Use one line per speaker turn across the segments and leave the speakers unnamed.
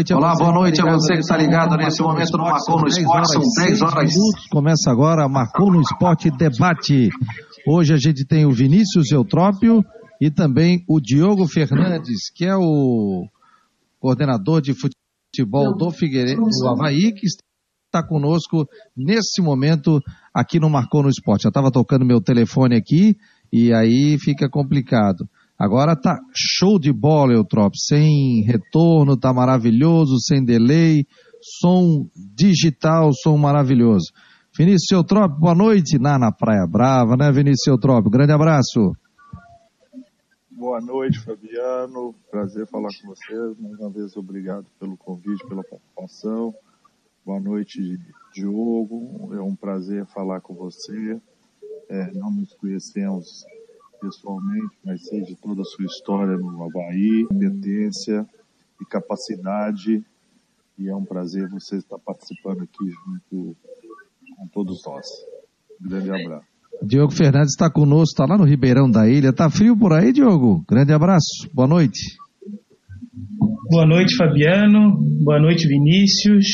Olá, boa noite.
Olá, boa noite a você que está ligado nesse momento no Marcou no Esporte. São 10 horas. Minutos.
Começa agora Marcou no Esporte Debate. Hoje a gente tem o Vinícius Eutrópio e também o Diogo Fernandes, que é o coordenador de futebol do Figueiredo, do Havaí, que está conosco nesse momento aqui no Marcou no Esporte. Eu estava tocando meu telefone aqui e aí fica complicado. Agora tá show de bola, Eutrop, sem retorno, tá maravilhoso, sem delay, som digital, som maravilhoso. Vinícius Eutrop, boa noite, na, na Praia Brava, né, Vinícius Eutrop? Grande abraço.
Boa noite, Fabiano. Prazer falar com vocês. Mais uma vez, obrigado pelo convite, pela participação. Boa noite, Diogo. É um prazer falar com você. É, não nos conhecemos pessoalmente, mas sei de toda a sua história no Havaí, competência e capacidade. E é um prazer você estar participando aqui junto com todos nós. Um grande abraço.
Diogo Fernandes está conosco, está lá no Ribeirão da Ilha. Tá frio por aí, Diogo? Grande abraço. Boa noite.
Boa noite, Fabiano. Boa noite, Vinícius.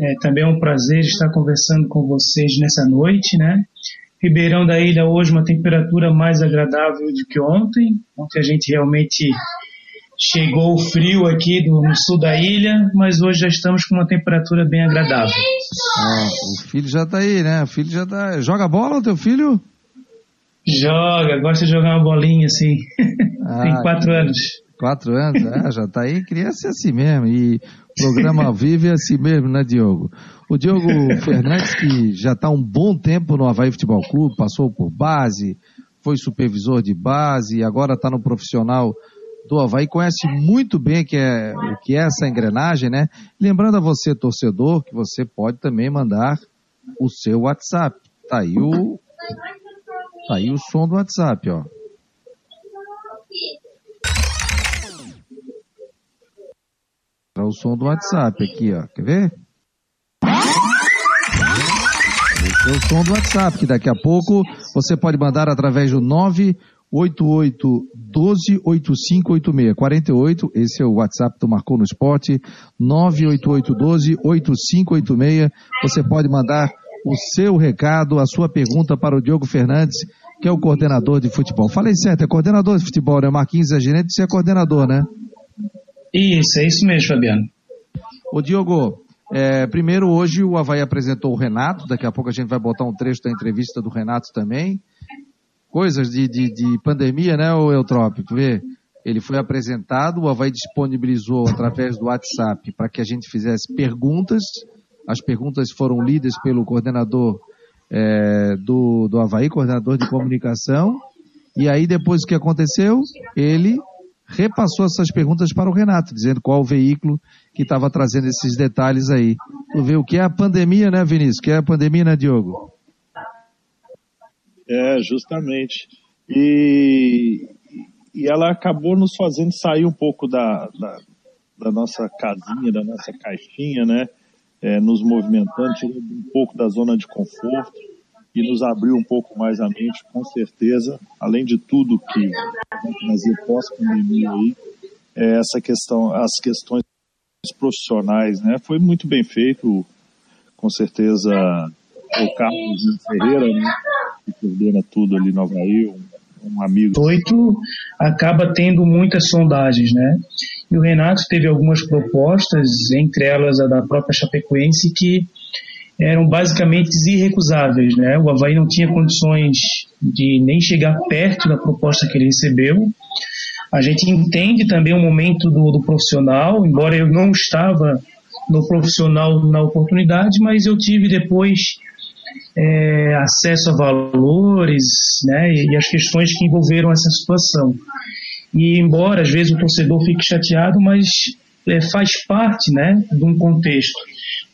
É, também é um prazer estar conversando com vocês nessa noite, né? Ribeirão da Ilha hoje uma temperatura mais agradável do que ontem. Ontem a gente realmente chegou o frio aqui do, no sul da ilha, mas hoje já estamos com uma temperatura bem agradável.
Ah, o filho já está aí, né? O filho já tá. Joga bola o teu filho?
Joga, gosta de jogar uma bolinha assim. Ah, Tem quatro anos.
Quatro anos, é, já está aí, criança é assim mesmo. E programa ao vivo é assim mesmo, né, Diogo? O Diogo Fernandes, que já está um bom tempo no Havaí Futebol Clube, passou por base, foi supervisor de base, agora está no profissional do Havaí, conhece muito bem que é, o que é essa engrenagem, né? Lembrando a você, torcedor, que você pode também mandar o seu WhatsApp. Tá aí o, tá aí o som do WhatsApp, ó. O som do WhatsApp aqui, ó. Quer ver? Esse é o som do WhatsApp, que daqui a pouco você pode mandar através do 988 12 8586 48. Esse é o WhatsApp do Marcou no Esporte. 988 12 8586. Você pode mandar o seu recado, a sua pergunta para o Diogo Fernandes, que é o coordenador de futebol. Falei certo, é coordenador de futebol, né? Marquinhos é gerente, você é coordenador, né?
Isso, é isso mesmo, Fabiano.
Ô Diogo, é, primeiro, hoje o Havaí apresentou o Renato, daqui a pouco a gente vai botar um trecho da entrevista do Renato também. Coisas de, de, de pandemia, né, o Eutrópico? Vê? Ele foi apresentado, o Havaí disponibilizou através do WhatsApp para que a gente fizesse perguntas. As perguntas foram lidas pelo coordenador é, do, do Havaí, coordenador de comunicação. E aí, depois o que aconteceu? Ele repassou essas perguntas para o Renato, dizendo qual o veículo que estava trazendo esses detalhes aí. Tu vê o que é a pandemia, né, Vinícius? O que é a pandemia, né, Diogo?
É, justamente. E, e ela acabou nos fazendo sair um pouco da, da, da nossa casinha, da nossa caixinha, né? É, nos movimentando, tirando um pouco da zona de conforto e nos abriu um pouco mais a mente, com certeza, além de tudo que trazer pós-pandemia aí, é essa questão, as questões profissionais, né? Foi muito bem feito, com certeza, o Carlos Ferreira, né? Que coordena tudo ali no Havaí, um, um amigo.
Oito acaba tendo muitas sondagens, né? E o Renato teve algumas propostas, entre elas a da própria Chapecoense, que eram basicamente irrecusáveis. Né? O Havaí não tinha condições de nem chegar perto da proposta que ele recebeu. A gente entende também o momento do, do profissional, embora eu não estava no profissional na oportunidade, mas eu tive depois é, acesso a valores né, e, e as questões que envolveram essa situação. E embora às vezes o torcedor fique chateado, mas é, faz parte né, de um contexto.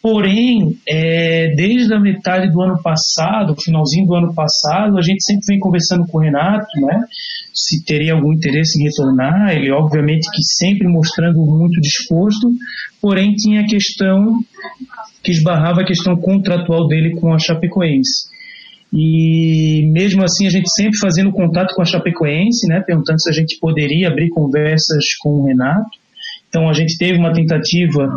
Porém, é, desde a metade do ano passado, finalzinho do ano passado, a gente sempre vem conversando com o Renato, né? Se teria algum interesse em retornar, ele obviamente que sempre mostrando muito disposto, porém tinha a questão que esbarrava a questão contratual dele com a Chapecoense. E mesmo assim a gente sempre fazendo contato com a Chapecoense, né, perguntando se a gente poderia abrir conversas com o Renato Então a gente teve uma tentativa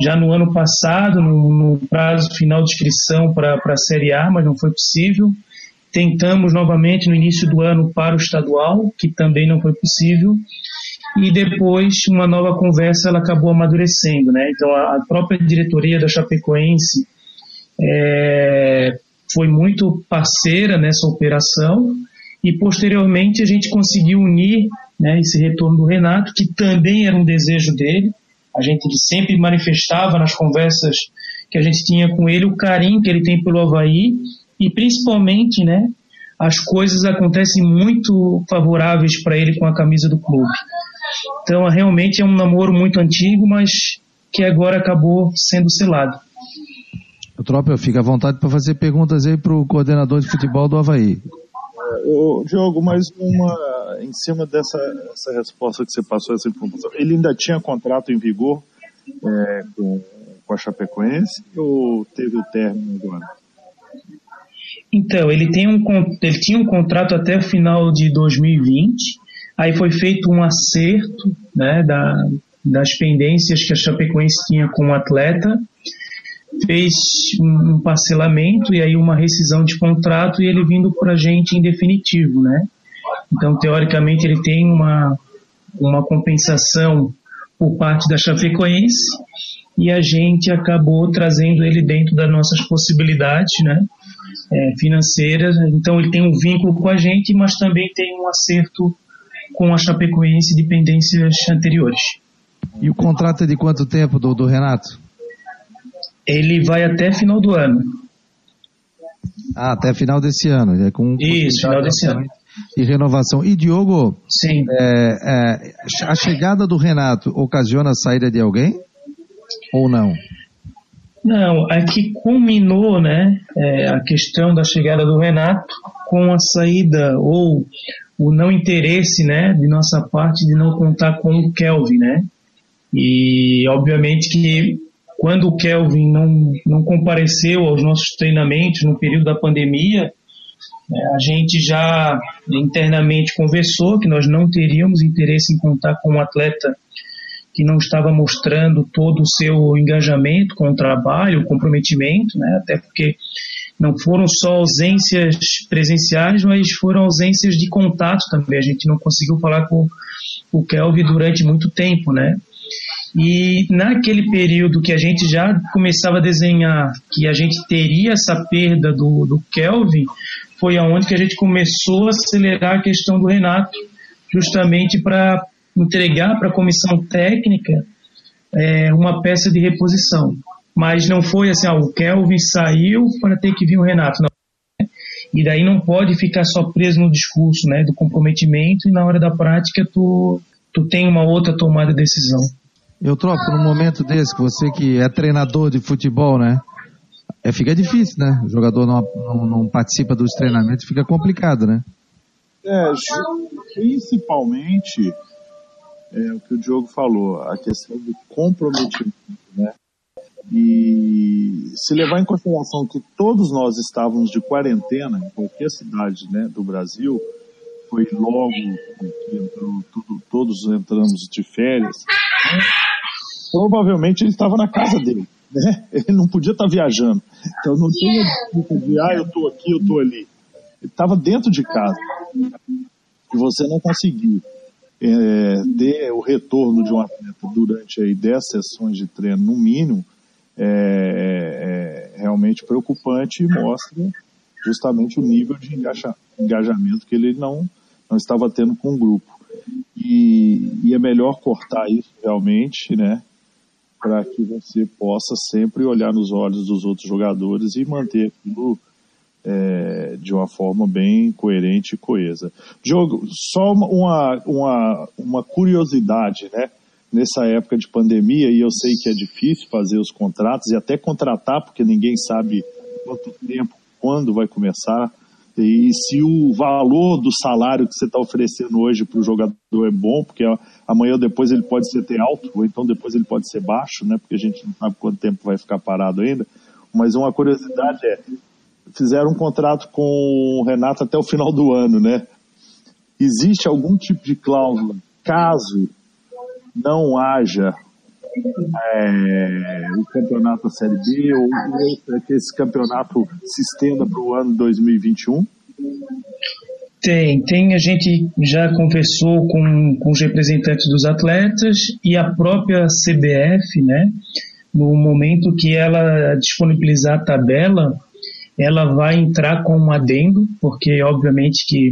já no ano passado, no, no prazo final de inscrição para a Série A, mas não foi possível. Tentamos novamente no início do ano para o estadual, que também não foi possível. E depois uma nova conversa ela acabou amadurecendo, né? Então a própria diretoria da Chapecoense é, foi muito parceira nessa operação e posteriormente a gente conseguiu unir né, esse retorno do Renato, que também era um desejo dele. A gente sempre manifestava nas conversas que a gente tinha com ele o carinho que ele tem pelo Havaí e principalmente, né, as coisas acontecem muito favoráveis para ele com a camisa do clube. Então, realmente é um namoro muito antigo, mas que agora acabou sendo selado.
Trópio, fica à vontade para fazer perguntas aí para o coordenador de futebol do Havaí.
Ô, Diogo, mais uma em cima dessa essa resposta que você passou, essa informação. Ele ainda tinha contrato em vigor é, com, com a Chapecoense ou teve o término agora?
Então, ele, tem um, ele tinha um contrato até o final de 2020, aí foi feito um acerto né, da, das pendências que a Chapecoense tinha com o atleta, fez um parcelamento e aí uma rescisão de contrato e ele vindo para a gente em definitivo, né? Então, teoricamente, ele tem uma, uma compensação por parte da Chapecoense e a gente acabou trazendo ele dentro das nossas possibilidades, né? É, financeiras. Então, ele tem um vínculo com a gente, mas também tem um acerto com a Chapecoense de pendências anteriores.
E o contrato é de quanto tempo do, do Renato?
Ele vai até final do ano.
Ah, até final desse ano. É com,
Isso, final desse ano.
E renovação. E Diogo,
Sim.
É, é, a chegada do Renato ocasiona a saída de alguém? Ou não?
Não, é que culminou né, é, a questão da chegada do Renato com a saída ou o não interesse né, de nossa parte de não contar com o Kelvin, né? E obviamente que quando o Kelvin não, não compareceu aos nossos treinamentos no período da pandemia, né, a gente já internamente conversou que nós não teríamos interesse em contar com um atleta que não estava mostrando todo o seu engajamento com o trabalho, o comprometimento, né, até porque não foram só ausências presenciais, mas foram ausências de contato também. A gente não conseguiu falar com o Kelvin durante muito tempo, né? E naquele período que a gente já começava a desenhar que a gente teria essa perda do, do Kelvin, foi aonde que a gente começou a acelerar a questão do Renato, justamente para entregar para a comissão técnica é, uma peça de reposição. Mas não foi assim, ah, o Kelvin saiu para ter que vir o Renato. Não. E daí não pode ficar só preso no discurso né, do comprometimento e na hora da prática tu, tu tem uma outra tomada de decisão.
Eu troco num momento desse, você que é treinador de futebol, né? É, fica difícil, né? O jogador não, não, não participa dos treinamentos, fica complicado, né?
É, principalmente é, o que o Diogo falou, a questão do comprometimento, né? E se levar em consideração que todos nós estávamos de quarentena em qualquer cidade né, do Brasil, foi logo que entrou, tudo, todos entramos de férias, né? Provavelmente ele estava na casa dele, né? Ele não podia estar viajando. Então não tinha desculpa de, ah, eu estou aqui, eu estou ali. Ele estava dentro de casa. E você não conseguiu é, ter o retorno de um atleta durante aí 10 sessões de treino, no mínimo, é, é, é realmente preocupante e mostra justamente o nível de engajamento que ele não, não estava tendo com o grupo. E, e é melhor cortar isso realmente, né? Para que você possa sempre olhar nos olhos dos outros jogadores e manter aquilo é, de uma forma bem coerente e coesa. Diogo, só uma, uma, uma curiosidade, né? Nessa época de pandemia, e eu sei que é difícil fazer os contratos e até contratar, porque ninguém sabe quanto tempo, quando vai começar e se o valor do salário que você está oferecendo hoje para o jogador é bom, porque amanhã ou depois ele pode ser alto, ou então depois ele pode ser baixo, né? Porque a gente não sabe quanto tempo vai ficar parado ainda. Mas uma curiosidade é, fizeram um contrato com o Renato até o final do ano, né? Existe algum tipo de cláusula, caso não haja é, o campeonato da Série B ou que esse campeonato se estenda para o ano 2021?
Tem, tem. A gente já conversou com, com os representantes dos atletas e a própria CBF, né? No momento que ela disponibilizar a tabela, ela vai entrar com um adendo, porque obviamente que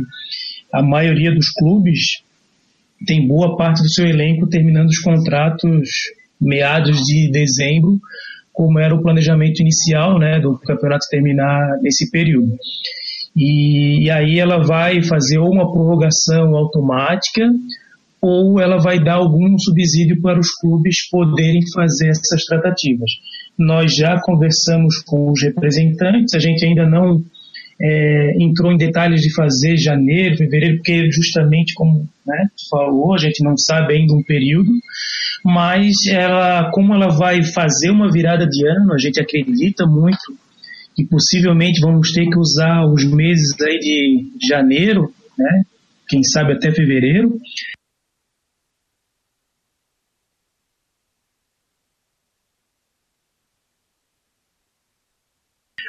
a maioria dos clubes tem boa parte do seu elenco terminando os contratos meados de dezembro, como era o planejamento inicial, né, do campeonato terminar nesse período. E, e aí ela vai fazer ou uma prorrogação automática ou ela vai dar algum subsídio para os clubes poderem fazer essas tratativas. Nós já conversamos com os representantes, a gente ainda não é, entrou em detalhes de fazer janeiro, fevereiro, porque justamente como né, falou, a gente não sabe ainda um período, mas ela, como ela vai fazer uma virada de ano, a gente acredita muito que possivelmente vamos ter que usar os meses aí de janeiro, né, quem sabe até fevereiro,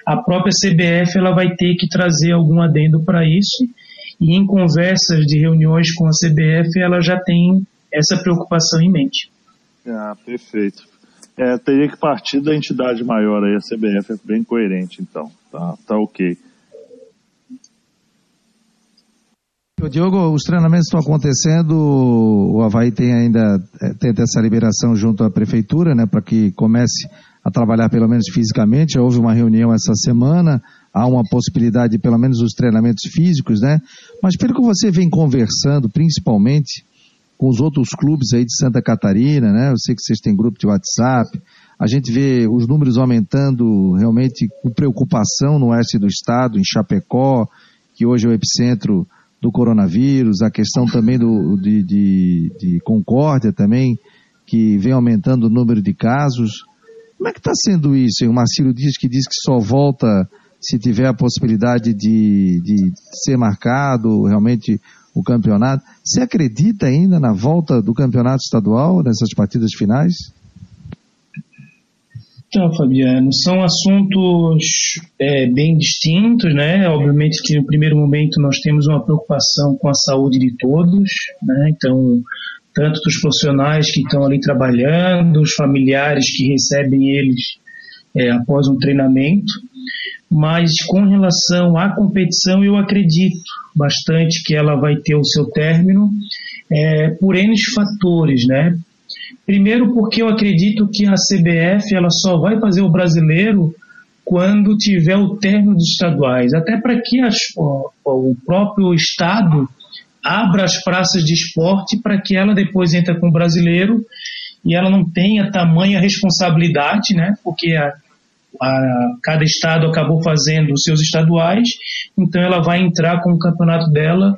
a própria CBF ela vai ter que trazer algum adendo para isso e em conversas de reuniões com a CBF ela já tem essa preocupação em mente.
Ah, perfeito. É, teria que partir da entidade maior aí, a CBF é bem coerente então, tá, tá ok.
Diogo, os treinamentos estão acontecendo, o Havaí tem ainda é, tem essa liberação junto à prefeitura, né, para que comece a trabalhar pelo menos fisicamente. Houve uma reunião essa semana, há uma possibilidade de pelo menos os treinamentos físicos, né? Mas pelo que você vem conversando, principalmente com os outros clubes aí de Santa Catarina, né? Eu sei que vocês têm grupo de WhatsApp. A gente vê os números aumentando realmente com preocupação no oeste do estado, em Chapecó, que hoje é o epicentro do coronavírus, a questão também do, de, de, de Concórdia também, que vem aumentando o número de casos. Como é que está sendo isso? O Marcelo Dias que diz que só volta se tiver a possibilidade de, de ser marcado realmente o campeonato. Você acredita ainda na volta do campeonato estadual nessas partidas finais?
Então, Fabiano, são assuntos é, bem distintos, né? Obviamente que no primeiro momento nós temos uma preocupação com a saúde de todos, né? Então, tanto dos profissionais que estão ali trabalhando, os familiares que recebem eles é, após um treinamento. Mas com relação à competição, eu acredito bastante que ela vai ter o seu término é, por N fatores, né? Primeiro porque eu acredito que a CBF ela só vai fazer o brasileiro quando tiver o término dos estaduais, até para que as, o, próprio estado abra as praças de esporte para que ela depois entre com o brasileiro e ela não tenha tamanha responsabilidade, né? Porque a, a, cada estado acabou fazendo os seus estaduais, então ela vai entrar com o campeonato dela,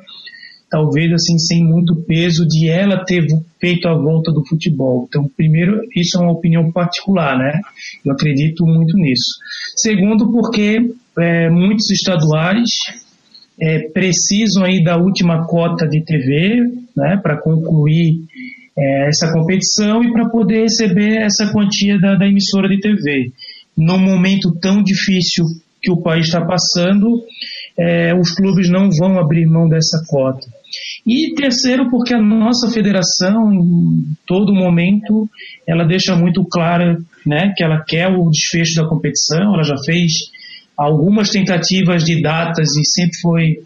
talvez assim sem muito peso de ela ter feito a volta do futebol. Então, primeiro, isso é uma opinião particular, né? Eu acredito muito nisso. Segundo, porque é, muitos estaduais é, precisam aí da última cota de TV, né, para concluir é, essa competição e para poder receber essa quantia da, da emissora de TV. Num momento tão difícil que o país está passando, é, os clubes não vão abrir mão dessa cota. E terceiro, porque a nossa federação, em todo momento, ela deixa muito clara né, que ela quer o desfecho da competição, ela já fez algumas tentativas de datas e sempre foi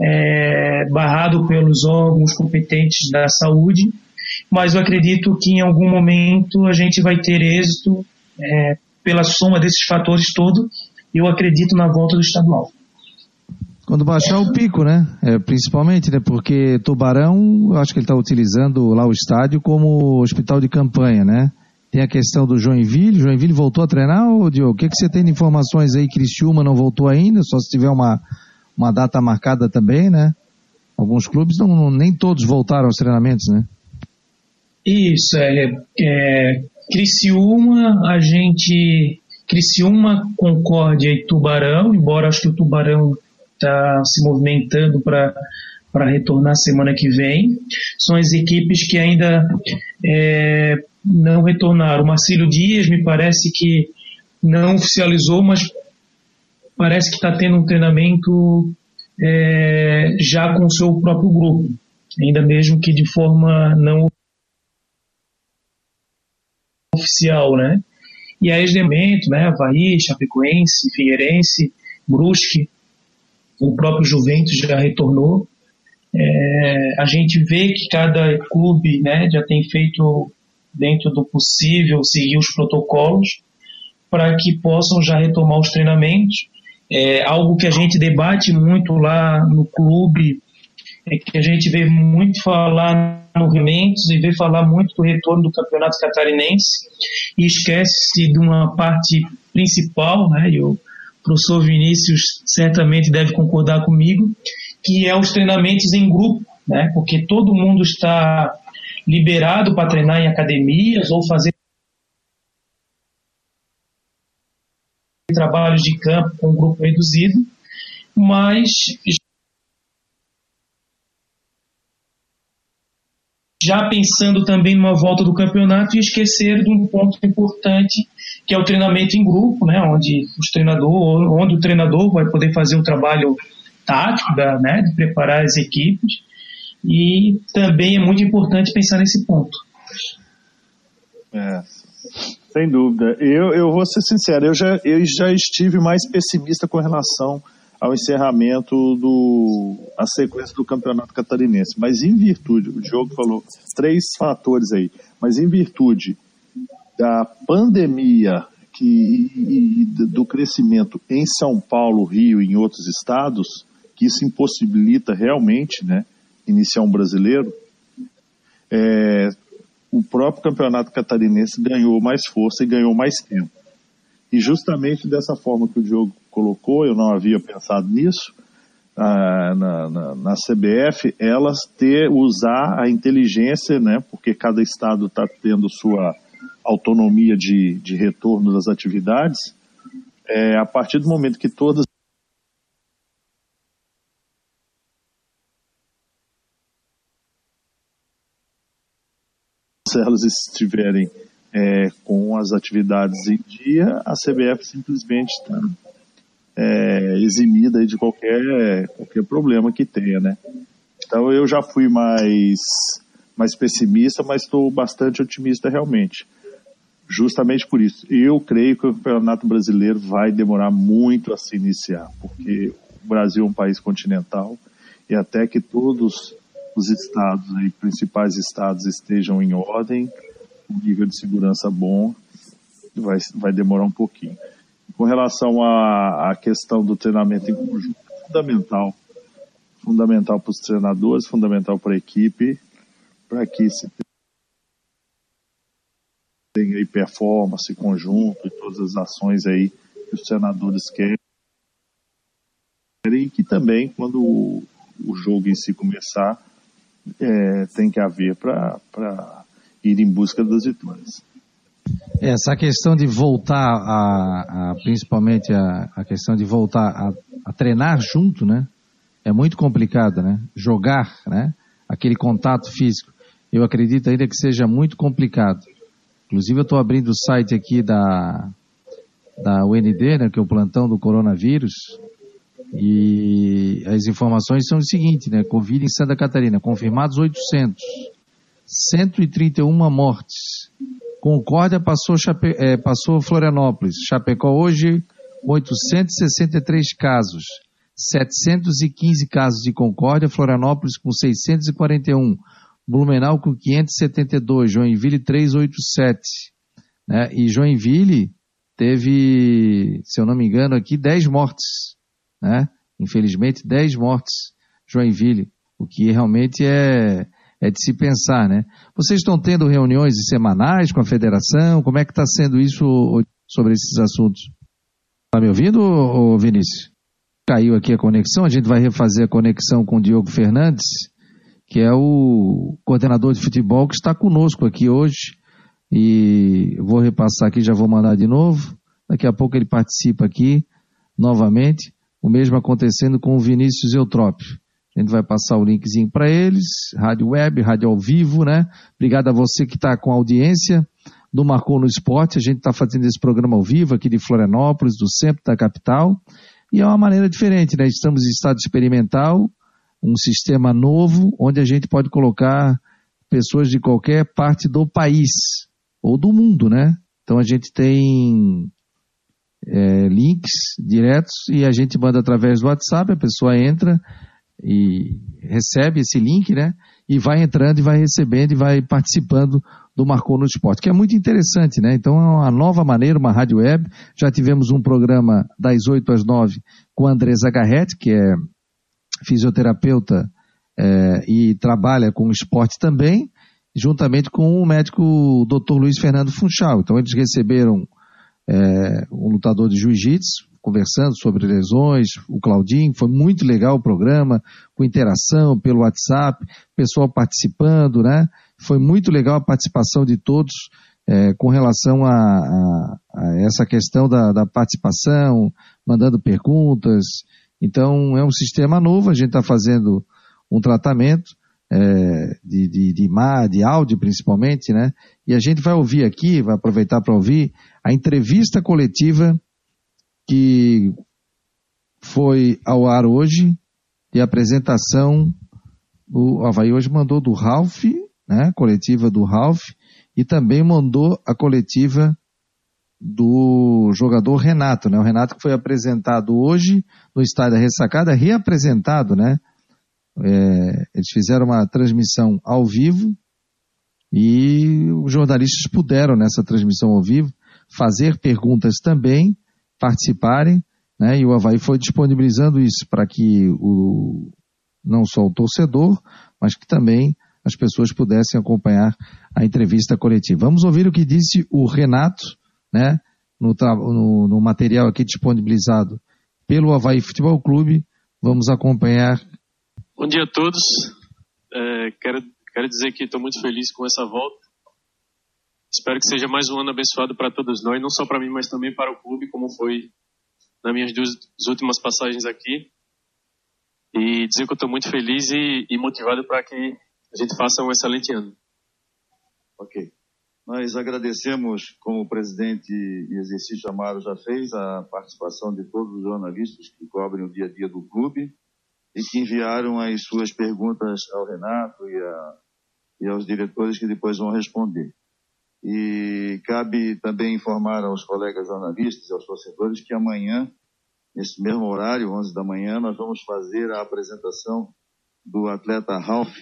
é, barrado pelos órgãos competentes da saúde, mas eu acredito que em algum momento a gente vai ter êxito é, pela soma desses fatores todos. Eu acredito na volta do estadual.
Quando baixar o pico, né? É, principalmente, né? Porque Tubarão, acho que ele está utilizando lá o estádio como hospital de campanha, né? Tem a questão do Joinville. Joinville voltou a treinar, ou Diogo? O que, que você tem de informações aí? Criciúma não voltou ainda, só se tiver uma, uma data marcada também, né? Alguns clubes não, nem todos voltaram aos treinamentos, né?
Isso, é, é Criciúma, a gente Criciúma, Concórdia e Tubarão, embora acho que o Tubarão está se movimentando para para retornar semana que vem. São as equipes que ainda é, não retornaram. O Marcílio Dias me parece que não oficializou, mas parece que está tendo um treinamento é, já com o seu próprio grupo, ainda mesmo que de forma não oficial, né? E aí, elemento, né? Havaí, Chapecoense, Figueirense, Brusque, o próprio Juventus já retornou. É, a gente vê que cada clube né, já tem feito, dentro do possível, seguir os protocolos para que possam já retomar os treinamentos. É, algo que a gente debate muito lá no clube é que a gente vê muito falar no Rementos e vê falar muito do retorno do campeonato catarinense e esquece de uma parte principal, né, e o professor Vinícius certamente deve concordar comigo, que é os treinamentos em grupo, né, porque todo mundo está liberado para treinar em academias ou fazer trabalhos de campo com um grupo reduzido, mas já pensando também numa volta do campeonato e esquecer de um ponto importante que é o treinamento em grupo, né, onde os treinador, onde o treinador vai poder fazer o trabalho tático da, né, de preparar as equipes e também é muito importante pensar nesse ponto.
É, sem dúvida. Eu, eu vou ser sincero, eu já, eu já estive mais pessimista com relação ao encerramento do a sequência do campeonato catarinense. Mas em virtude, o Diogo falou três fatores aí, mas em virtude da pandemia que, e, e do crescimento em São Paulo, Rio e em outros estados, que isso impossibilita realmente né, iniciar um brasileiro, é, o próprio campeonato catarinense ganhou mais força e ganhou mais tempo. E justamente dessa forma que o Diogo colocou, eu não havia pensado nisso, ah, na, na, na, CBF, elas ter, usar a inteligência, né, porque cada estado está tendo sua autonomia de, de retorno das atividades, é, a partir do momento que todas se elas estiverem é, com as atividades em dia, a CBF simplesmente está é, eximida de qualquer, qualquer problema que tenha, né? Então eu já fui mais, mais pessimista, mas estou bastante otimista realmente. Justamente por isso. Eu creio que o Campeonato Brasileiro vai demorar muito a se iniciar, porque o Brasil é um país continental e até que todos os estados, aí, principais estados, estejam em ordem, um nível de segurança bom, vai, vai demorar um pouquinho. Com relação à, à questão do treinamento em conjunto, fundamental. Fundamental para os treinadores, fundamental para a equipe, para que se tenha aí performance, conjunto e todas as ações aí que os treinadores querem. E que também, quando o, o jogo em si começar, é, tem que haver para ir em busca das vitórias.
Essa questão de voltar a, a principalmente a, a, questão de voltar a, a, treinar junto, né? É muito complicada, né? Jogar, né? Aquele contato físico. Eu acredito ainda que seja muito complicado. Inclusive eu estou abrindo o site aqui da, da UND, né? Que é o plantão do coronavírus. E as informações são o seguinte, né? Covid em Santa Catarina, confirmados 800, 131 mortes. Concórdia passou, Chape... é, passou Florianópolis. Chapecó hoje, 863 casos. 715 casos de Concórdia, Florianópolis com 641, Blumenau com 572, Joinville 387. Né? E Joinville teve, se eu não me engano aqui, 10 mortes. Né? Infelizmente, 10 mortes Joinville, o que realmente é, é de se pensar, né? Vocês estão tendo reuniões semanais com a federação? Como é que está sendo isso sobre esses assuntos? Está me ouvindo, Vinícius? Caiu aqui a conexão, a gente vai refazer a conexão com o Diogo Fernandes, que é o coordenador de futebol que está conosco aqui hoje. E vou repassar aqui, já vou mandar de novo. Daqui a pouco ele participa aqui novamente. O mesmo acontecendo com o Vinícius Eutrópio. A gente vai passar o linkzinho para eles, rádio web, rádio ao vivo, né? Obrigado a você que está com audiência do Marcou no Esporte. A gente está fazendo esse programa ao vivo aqui de Florianópolis, do centro da capital. E é uma maneira diferente, né? Estamos em estado experimental, um sistema novo, onde a gente pode colocar pessoas de qualquer parte do país ou do mundo, né? Então a gente tem é, links diretos e a gente manda através do WhatsApp, a pessoa entra e recebe esse link, né? E vai entrando e vai recebendo e vai participando do Marcou no Esporte, que é muito interessante, né? Então é uma nova maneira, uma rádio web. Já tivemos um programa das 8 às 9 com a Andresa Garrett, que é fisioterapeuta é, e trabalha com esporte também, juntamente com o médico Dr. Luiz Fernando Funchal. Então eles receberam é, um lutador de jiu-jitsu, conversando sobre lesões, o Claudinho, foi muito legal o programa, com interação pelo WhatsApp, pessoal participando, né? Foi muito legal a participação de todos é, com relação a, a, a essa questão da, da, participação, mandando perguntas. Então, é um sistema novo, a gente está fazendo um tratamento é, de, de, de, de áudio principalmente, né? E a gente vai ouvir aqui, vai aproveitar para ouvir a entrevista coletiva que foi ao ar hoje de apresentação o Havaí hoje mandou do Ralph, né, coletiva do Ralph, e também mandou a coletiva do jogador Renato, né, o Renato que foi apresentado hoje no estádio da Ressacada, reapresentado, né, é, eles fizeram uma transmissão ao vivo e os jornalistas puderam nessa transmissão ao vivo fazer perguntas também, participarem, né? E o Havaí foi disponibilizando isso para que o, não só o torcedor, mas que também as pessoas pudessem acompanhar a entrevista coletiva. Vamos ouvir o que disse o Renato, né? No, no, no material aqui disponibilizado pelo Havaí Futebol Clube. Vamos acompanhar.
Bom dia a todos. É, quero, quero dizer que estou muito feliz com essa volta. Espero que seja mais um ano abençoado para todos nós, não só para mim, mas também para o clube, como foi nas minhas duas últimas passagens aqui. E dizer que eu estou muito feliz e, e motivado para que a gente faça um excelente ano.
Ok. Nós agradecemos, como o presidente em exercício Amaro já fez, a participação de todos os jornalistas que cobrem o dia a dia do clube e que enviaram as suas perguntas ao Renato e, a, e aos diretores que depois vão responder. E cabe também informar aos colegas jornalistas e aos torcedores que amanhã, nesse mesmo horário, 11 da manhã, nós vamos fazer a apresentação do atleta Ralph,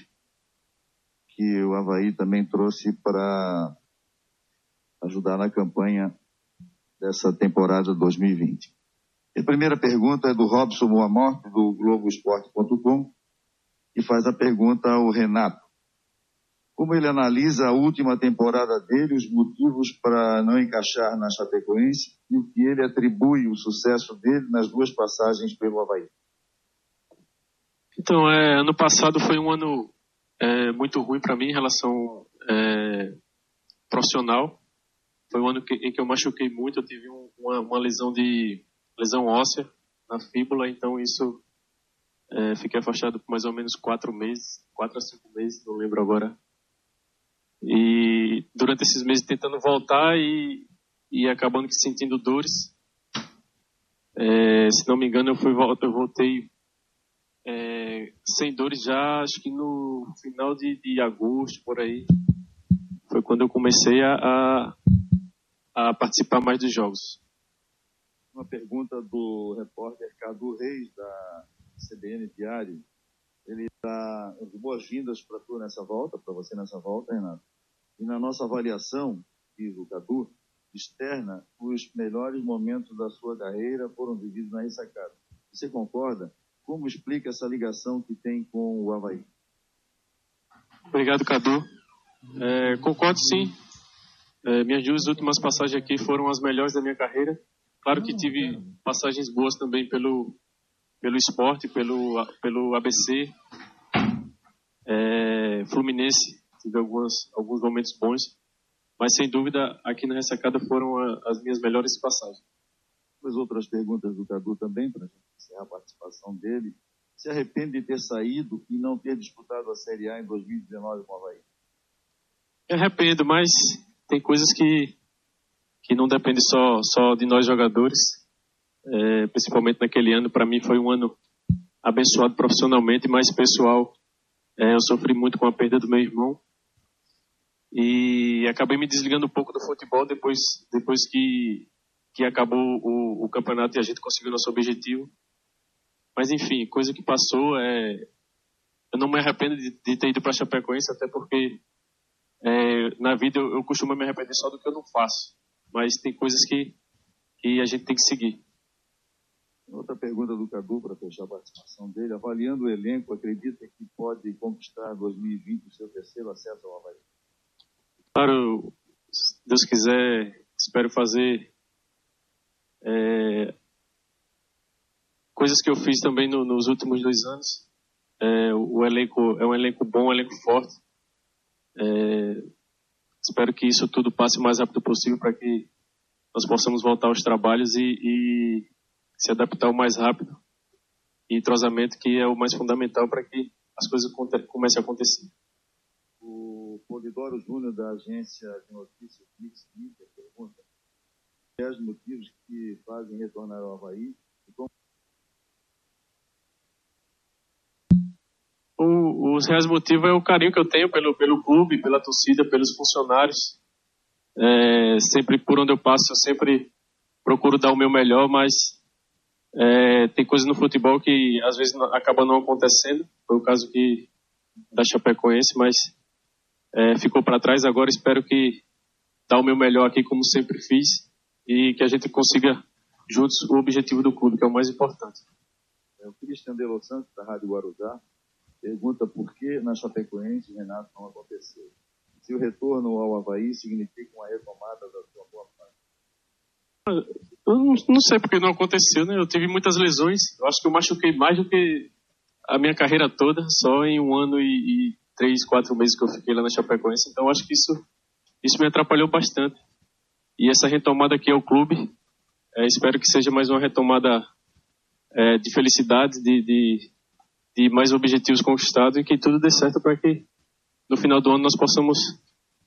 que o Havaí também trouxe para ajudar na campanha dessa temporada 2020. A primeira pergunta é do Robson Boa Morte, do Globoesporte.com, que faz a pergunta ao Renato como ele analisa a última temporada dele, os motivos para não encaixar na Chapecoense e o que ele atribui o sucesso dele nas duas passagens pelo Havaí.
Então, é, ano passado foi um ano é, muito ruim para mim em relação é, profissional. Foi um ano que, em que eu machuquei muito, eu tive um, uma, uma, lesão de lesão óssea na fíbula, então isso é, fiquei afastado por mais ou menos quatro meses, quatro a cinco meses, não lembro agora e durante esses meses tentando voltar e, e acabando sentindo dores. É, se não me engano, eu, fui, eu voltei é, sem dores já, acho que no final de, de agosto, por aí. Foi quando eu comecei a, a, a participar mais dos jogos.
Uma pergunta do repórter Cadu Reis, da CBN Diário. Ele dá boas-vindas para tu nessa volta, para você nessa volta, Renato. E na nossa avaliação, diz o Cadu, externa, os melhores momentos da sua carreira foram vividos na ressacada. Você concorda? Como explica essa ligação que tem com o Havaí?
Obrigado, Cadu. É, concordo sim. É, minhas duas últimas passagens aqui foram as melhores da minha carreira. Claro que tive passagens boas também pelo, pelo esporte, pelo, pelo ABC, é, Fluminense, tive algumas, alguns momentos bons, mas sem dúvida aqui na ressacada foram a, as minhas melhores passagens.
Depois outras perguntas do Cadu também, para a gente encerrar a participação dele. se arrepende de ter saído e não ter disputado a Série A em 2019 com o Havaí?
Me arrependo, mas tem coisas que, que não dependem só, só de nós jogadores. É, principalmente naquele ano, para mim foi um ano abençoado profissionalmente, mas pessoal, é, eu sofri muito com a perda do meu irmão e acabei me desligando um pouco do futebol depois, depois que, que acabou o, o campeonato e a gente conseguiu nosso objetivo. Mas enfim, coisa que passou é. Eu não me arrependo de, de ter ido para Chapecoense, até porque é, na vida eu, eu, costumo me arrepender só do que eu não faço. Mas tem coisas que, que a gente tem que seguir.
Outra pergunta do Cadu para fechar a participação dele. Avaliando o elenco, acredita que pode conquistar 2020 o seu terceiro acesso ao Havaí?
Claro, se Deus quiser, espero fazer é, coisas que eu fiz também no, nos últimos dois anos. É, o elenco é um elenco bom, um elenco forte. É, espero que isso tudo passe o mais rápido possível para que nós possamos voltar aos trabalhos e, e, se adaptar o mais rápido. E entrosamento que é o mais fundamental para que as coisas comecem a acontecer.
Polidoro Júnior, da agência de notícias Mix Media, pergunta os motivos que fazem retornar ao Havaí e como
o, os reais motivos é o carinho que eu tenho pelo, pelo clube, pela torcida, pelos funcionários. É, sempre por onde eu passo, eu sempre procuro dar o meu melhor, mas é, tem coisas no futebol que às vezes acaba não acontecendo. Foi o caso que da Chapecoense, mas é, ficou para trás. Agora espero que dar o meu melhor aqui, como sempre fiz, e que a gente consiga juntos o objetivo do clube, que é o mais importante.
É o Cristian De Los Santos, da Rádio Guarujá, pergunta por que na Chapecoense Renato não aconteceu. Se o retorno ao Havaí significa uma retomada da sua boa
fase. Eu não, não sei porque não aconteceu, né? Eu tive muitas lesões. Eu acho que eu machuquei mais do que a minha carreira toda, só em um ano e, e três, quatro meses que eu fiquei lá na Chapecoense. Então acho que isso, isso me atrapalhou bastante. E essa retomada aqui ao clube, é, espero que seja mais uma retomada é, de felicidade, de, de, de, mais objetivos conquistados e que tudo dê certo para que no final do ano nós possamos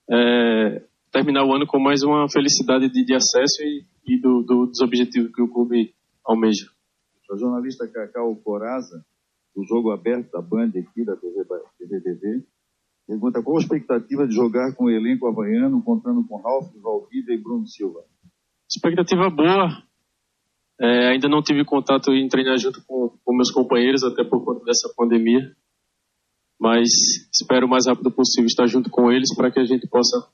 é, terminar o ano com mais uma felicidade de, de acesso e, e do, do, dos objetivos que o clube almeja.
O jornalista Cacau Coraza do jogo aberto da Band aqui, da TV, TVDV. Pergunta qual a expectativa de jogar com o elenco havaiano, contando com Ralf, Valdívia e Bruno Silva?
Expectativa boa. É, ainda não tive contato em treinar junto com, com meus companheiros, até por conta dessa pandemia. Mas espero o mais rápido possível estar junto com eles para que a gente possa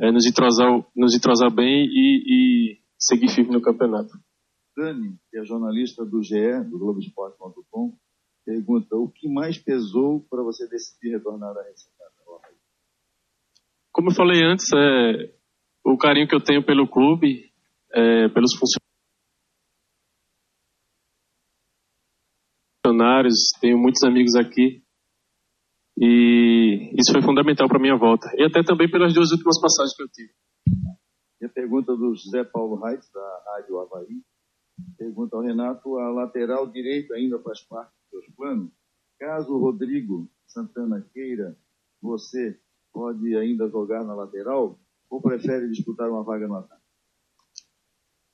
é, nos, entrosar, nos entrosar bem e, e seguir firme no campeonato.
Dani, que é jornalista do GE, do Globoesporte.com, Pergunta: o que mais pesou para você decidir retornar à Receita?
Como eu falei antes, é, o carinho que eu tenho pelo clube, é, pelos funcionários, tenho muitos amigos aqui. E isso foi fundamental para minha volta. E até também pelas duas últimas passagens que eu tive.
E a pergunta do José Paulo Reitz, da Rádio Havaí. Pergunta ao Renato, a lateral direita ainda faz parte seus planos? Caso o Rodrigo Santana queira, você pode ainda jogar na lateral ou prefere disputar uma vaga no ataque?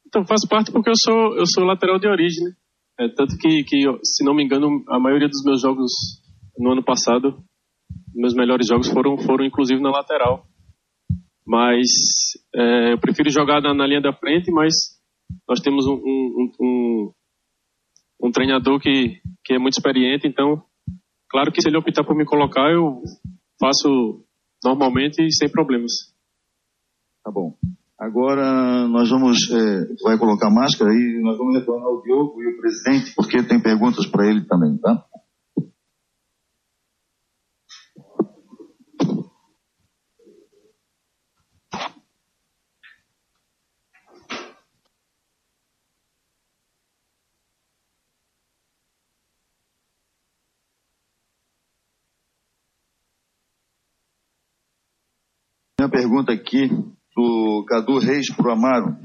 Então, faz parte porque eu sou, eu sou lateral de origem, né? É, tanto que, que, se não me engano, a maioria dos meus jogos no ano passado, meus melhores jogos foram, foram inclusive na lateral. Mas é, eu prefiro jogar na, na linha da frente, mas nós temos um, um, um, um, treinador que, que é muito experiente, então, claro que se ele optar por me colocar, eu faço normalmente e sem problemas.
Tá bom. Agora nós vamos, é, vai colocar máscara e nós vamos retornar ao Diogo e o presidente, porque tem perguntas para ele também, tá? Uma pergunta aqui do Cadu Reis para o Amaro.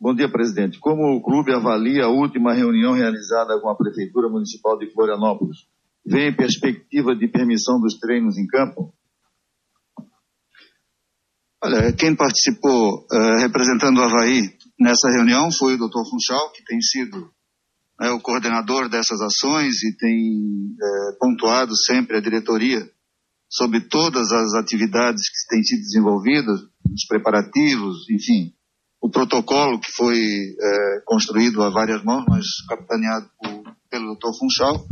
Bom dia, presidente. Como o clube avalia a última reunião realizada com a Prefeitura Municipal de Florianópolis? Vem perspectiva de permissão dos treinos em campo?
Olha, quem participou uh, representando o Havaí nessa reunião foi o doutor Funchal, que tem sido né, o coordenador dessas ações e tem é, pontuado sempre a diretoria sobre todas as atividades que têm sido desenvolvidas, os preparativos, enfim, o protocolo que foi é, construído a várias mãos, mas capitaneado por, pelo Dr. Funchal,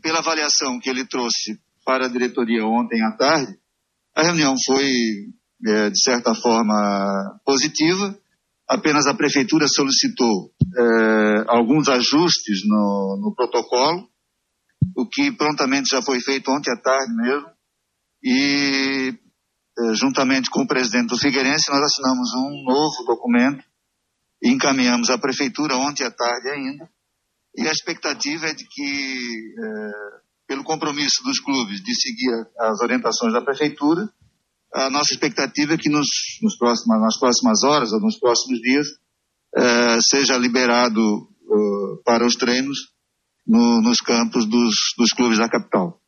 pela avaliação que ele trouxe para a diretoria ontem à tarde, a reunião foi, é, de certa forma, positiva. Apenas a prefeitura solicitou é, alguns ajustes no, no protocolo, o que prontamente já foi feito ontem à tarde mesmo, e é, juntamente com o presidente do Figueirense, nós assinamos um novo documento e encaminhamos à prefeitura ontem à tarde ainda. E a expectativa é de que, é, pelo compromisso dos clubes de seguir as orientações da prefeitura, a nossa expectativa é que nos, nos próximos, nas próximas horas ou nos próximos dias é, seja liberado uh, para os treinos no, nos campos dos, dos clubes da capital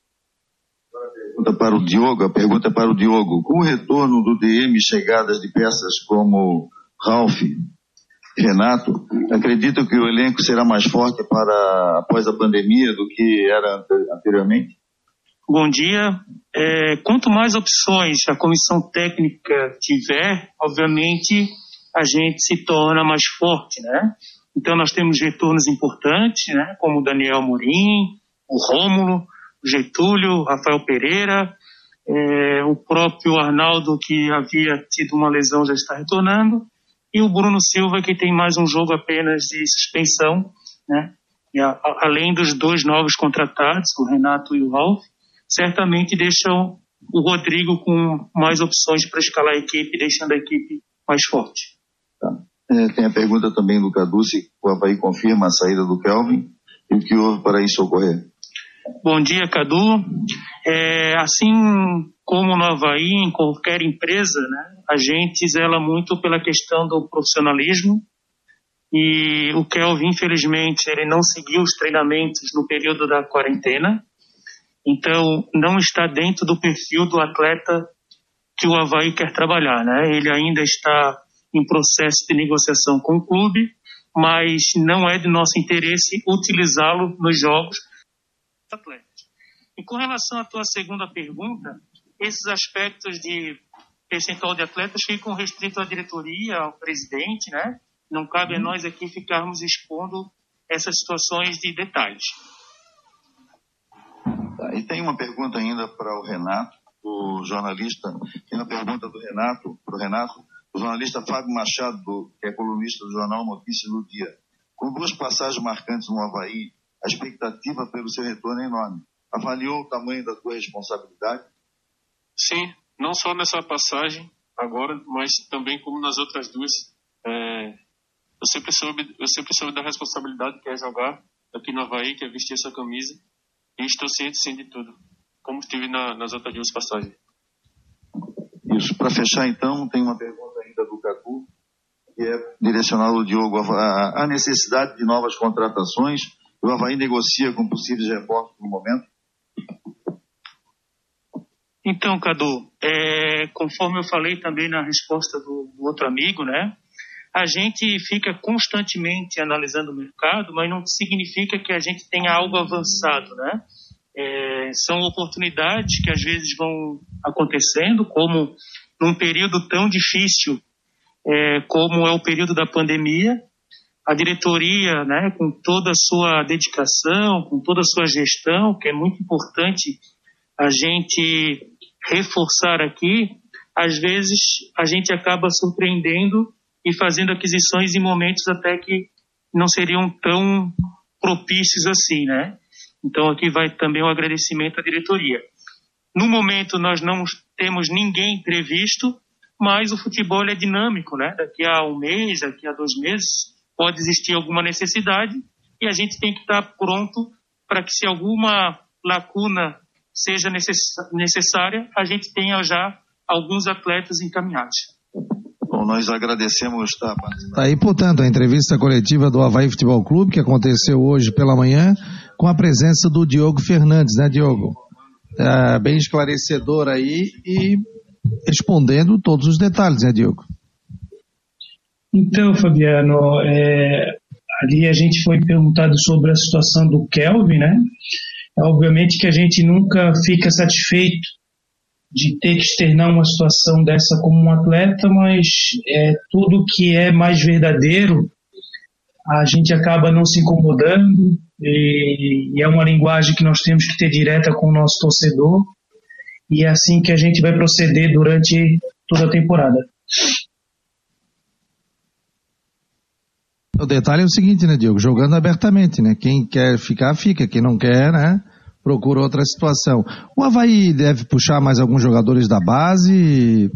para o Diogo, a pergunta é para o Diogo. Com o retorno do DM chegadas de peças como Ralph, Renato, acredito que o elenco será mais forte para após a pandemia do que era anteriormente?
Bom dia. É, quanto mais opções a comissão técnica tiver, obviamente a gente se torna mais forte, né? Então nós temos retornos importantes, né? Como o Daniel Morim, o Rômulo, Getúlio, Rafael Pereira, é, o próprio Arnaldo, que havia tido uma lesão, já está retornando, e o Bruno Silva, que tem mais um jogo apenas de suspensão, né? A, a, além dos dois novos contratados, o Renato e o Ralf, certamente deixam o Rodrigo com mais opções para escalar a equipe, deixando a equipe mais forte.
Tá. É, tem a pergunta também do Cadu, se o Havaí confirma a saída do Kelvin e o que houve para isso ocorrer.
Bom dia, Cadu. É, assim como no Havaí, em qualquer empresa, né, a gente zela muito pela questão do profissionalismo. E o Kelvin, infelizmente, ele não seguiu os treinamentos no período da quarentena. Então, não está dentro do perfil do atleta que o Havaí quer trabalhar. Né? Ele ainda está em processo de negociação com o clube, mas não é de nosso interesse utilizá-lo nos jogos atletas. E com relação à tua segunda pergunta, esses aspectos de percentual de atletas ficam restritos à diretoria, ao presidente, né? Não cabe a uhum. nós aqui ficarmos expondo essas situações de detalhes.
Tá, e tem uma pergunta ainda para o Renato, o jornalista. Tem uma pergunta do Renato, para o Renato, o jornalista Fábio Machado, que é colunista do jornal Notícias do Dia. Com duas passagens marcantes no Havaí a expectativa pelo seu retorno é enorme. Avaliou o tamanho da sua responsabilidade?
Sim, não só nessa passagem agora, mas também como nas outras duas. É, eu, sempre soube, eu sempre soube da responsabilidade que é jogar aqui no Havaí, que é vestir essa camisa. E estou ciente sim de tudo, como estive na, nas outras duas passagens.
Isso. Para fechar, então, tem uma pergunta ainda do Catu, que é direcionada ao Diogo. A, a necessidade de novas contratações o Havaí negocia com possíveis reforços no momento?
Então, Cadu, é, conforme eu falei também na resposta do, do, outro amigo, né? A gente fica constantemente analisando o mercado, mas não significa que a gente tenha algo avançado, né? É, são oportunidades que às vezes vão acontecendo, como num período tão difícil é, como é o período da pandemia, a diretoria, né, com toda a sua dedicação, com toda a sua gestão, que é muito importante a gente reforçar aqui, às vezes a gente acaba surpreendendo e fazendo aquisições em momentos até que não seriam tão propícios assim, né? Então aqui vai também o agradecimento à diretoria. No momento nós não temos ninguém previsto, mas o futebol é dinâmico, né? Daqui a um mês, daqui a dois meses, pode existir alguma necessidade e a gente tem que estar pronto para que se alguma lacuna seja necessária, a gente tenha já alguns atletas encaminhados.
Bom, nós agradecemos
tá, tá aí, portanto, a entrevista coletiva do Havaí Futebol Clube, que aconteceu hoje pela manhã, com a presença do Diogo Fernandes, né, Diogo? É, bem esclarecedor aí e respondendo todos os detalhes, né, Diogo?
Então, Fabiano, é, ali a gente foi perguntado sobre a situação do Kelvin, né? Obviamente que a gente nunca fica satisfeito de ter que externar uma situação dessa como um atleta, mas é, tudo que é mais verdadeiro a gente acaba não se incomodando e, e, é uma linguagem que nós temos que ter direta com o nosso torcedor e é assim que a gente vai proceder durante toda a temporada.
O detalhe é o seguinte, né, Diogo? Jogando abertamente, né? Quem quer ficar, fica. Quem não quer, né? Procura outra situação. O Havaí deve puxar mais alguns jogadores da base,